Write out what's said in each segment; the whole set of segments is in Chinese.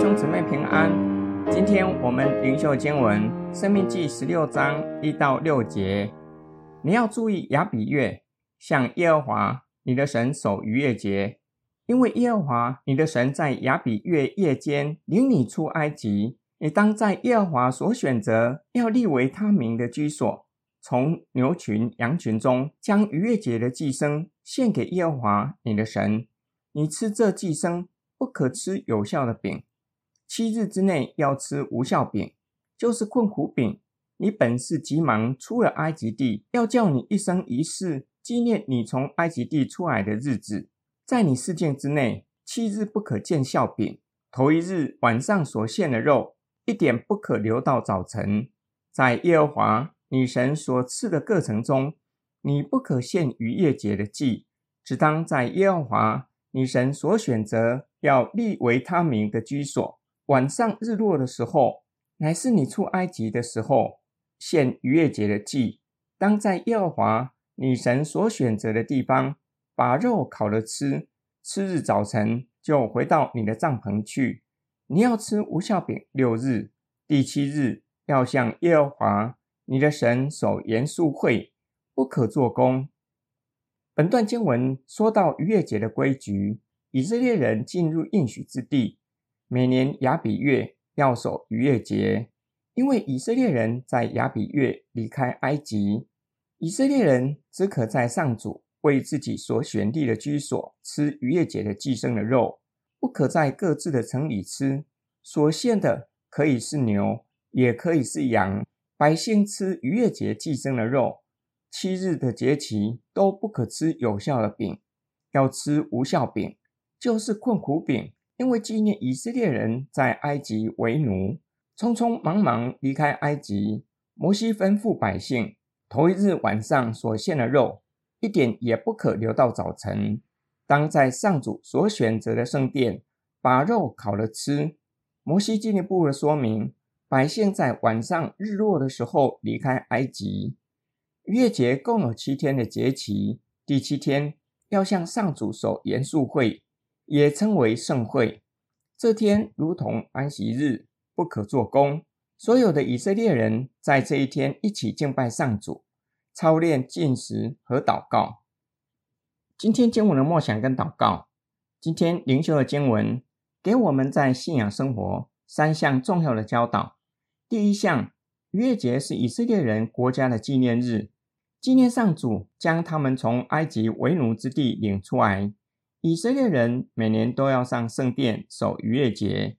兄姊妹平安。今天我们灵修经文《生命记》十六章一到六节。你要注意亚比月，向耶和华你的神守逾越节，因为耶和华你的神在亚比月夜间领你出埃及。你当在耶和华所选择要立为他名的居所，从牛群羊群中将逾越节的祭牲献给耶和华你的神。你吃这祭牲，不可吃有效的饼。七日之内要吃无效饼，就是困苦饼。你本是急忙出了埃及地，要叫你一生一世纪念你从埃及地出来的日子。在你事件之内，七日不可见笑饼。头一日晚上所献的肉，一点不可留到早晨。在耶和华你神所赐的过程中，你不可献逾越节的祭，只当在耶和华你神所选择要立为他名的居所。晚上日落的时候，乃是你出埃及的时候，献逾越节的祭，当在耶和华女神所选择的地方，把肉烤了吃。次日早晨就回到你的帐篷去。你要吃无酵饼六日，第七日要向耶和华你的神守严肃会，不可做工。本段经文说到逾越节的规矩，以色列人进入应许之地。每年亚比月要守逾越节，因为以色列人在亚比月离开埃及，以色列人只可在上主为自己所选立的居所吃逾越节的寄生的肉，不可在各自的城里吃。所献的可以是牛，也可以是羊。百姓吃逾越节寄生的肉，七日的节期都不可吃有效的饼，要吃无效饼，就是困苦饼。因为纪念以色列人在埃及为奴，匆匆忙忙离开埃及，摩西吩咐百姓，头一日晚上所献的肉，一点也不可留到早晨，当在上主所选择的圣殿，把肉烤了吃。摩西进一步的说明，百姓在晚上日落的时候离开埃及。逾越节共有七天的节期，第七天要向上主守严肃会。也称为盛会，这天如同安息日，不可做工。所有的以色列人在这一天一起敬拜上主，操练进食和祷告。今天经文的默想跟祷告，今天灵修的经文给我们在信仰生活三项重要的教导。第一项，逾越节是以色列人国家的纪念日，纪念上主将他们从埃及为奴之地领出来。以色列人每年都要上圣殿守逾越节，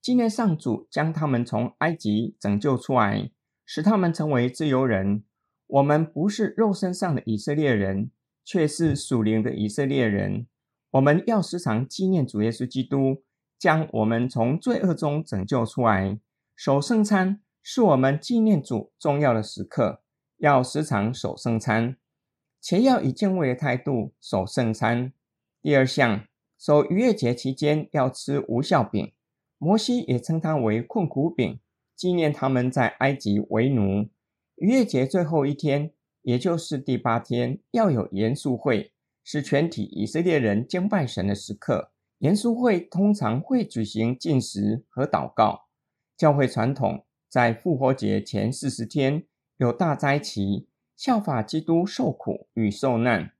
纪念上主将他们从埃及拯救出来，使他们成为自由人。我们不是肉身上的以色列人，却是属灵的以色列人。我们要时常纪念主耶稣基督将我们从罪恶中拯救出来。守圣餐是我们纪念主重要的时刻，要时常守圣餐，且要以敬畏的态度守圣餐。第二项，守逾越节期间要吃无酵饼，摩西也称它为困苦饼，纪念他们在埃及为奴。逾越节最后一天，也就是第八天，要有严肃会，是全体以色列人敬拜神的时刻。严肃会通常会举行禁食和祷告。教会传统在复活节前四十天有大斋期，效法基督受苦与受难。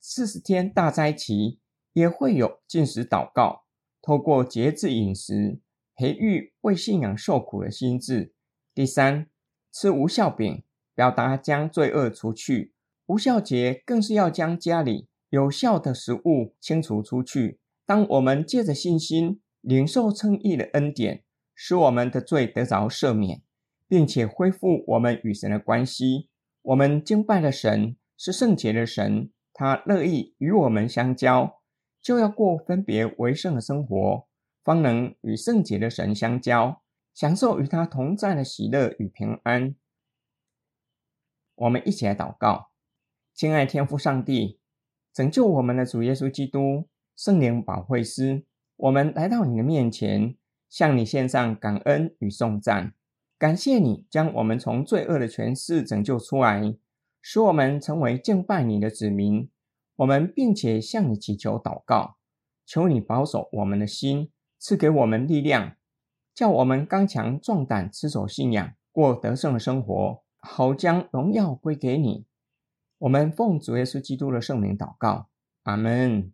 四十天大斋期。也会有进食祷告，透过节制饮食，培育为信仰受苦的心智。第三，吃无效饼，表达将罪恶除去。无效节更是要将家里有效的食物清除出去。当我们借着信心领受称义的恩典，使我们的罪得着赦免，并且恢复我们与神的关系。我们敬拜的神是圣洁的神，他乐意与我们相交。就要过分别为圣的生活，方能与圣洁的神相交，享受与他同在的喜乐与平安。我们一起来祷告：亲爱天父上帝，拯救我们的主耶稣基督，圣灵保惠师，我们来到你的面前，向你献上感恩与颂赞。感谢你将我们从罪恶的权势拯救出来，使我们成为敬拜你的子民。我们并且向你祈求祷告，求你保守我们的心，赐给我们力量，叫我们刚强壮胆，持守信仰，过得胜的生活，好将荣耀归给你。我们奉主耶稣基督的圣名祷告，阿门。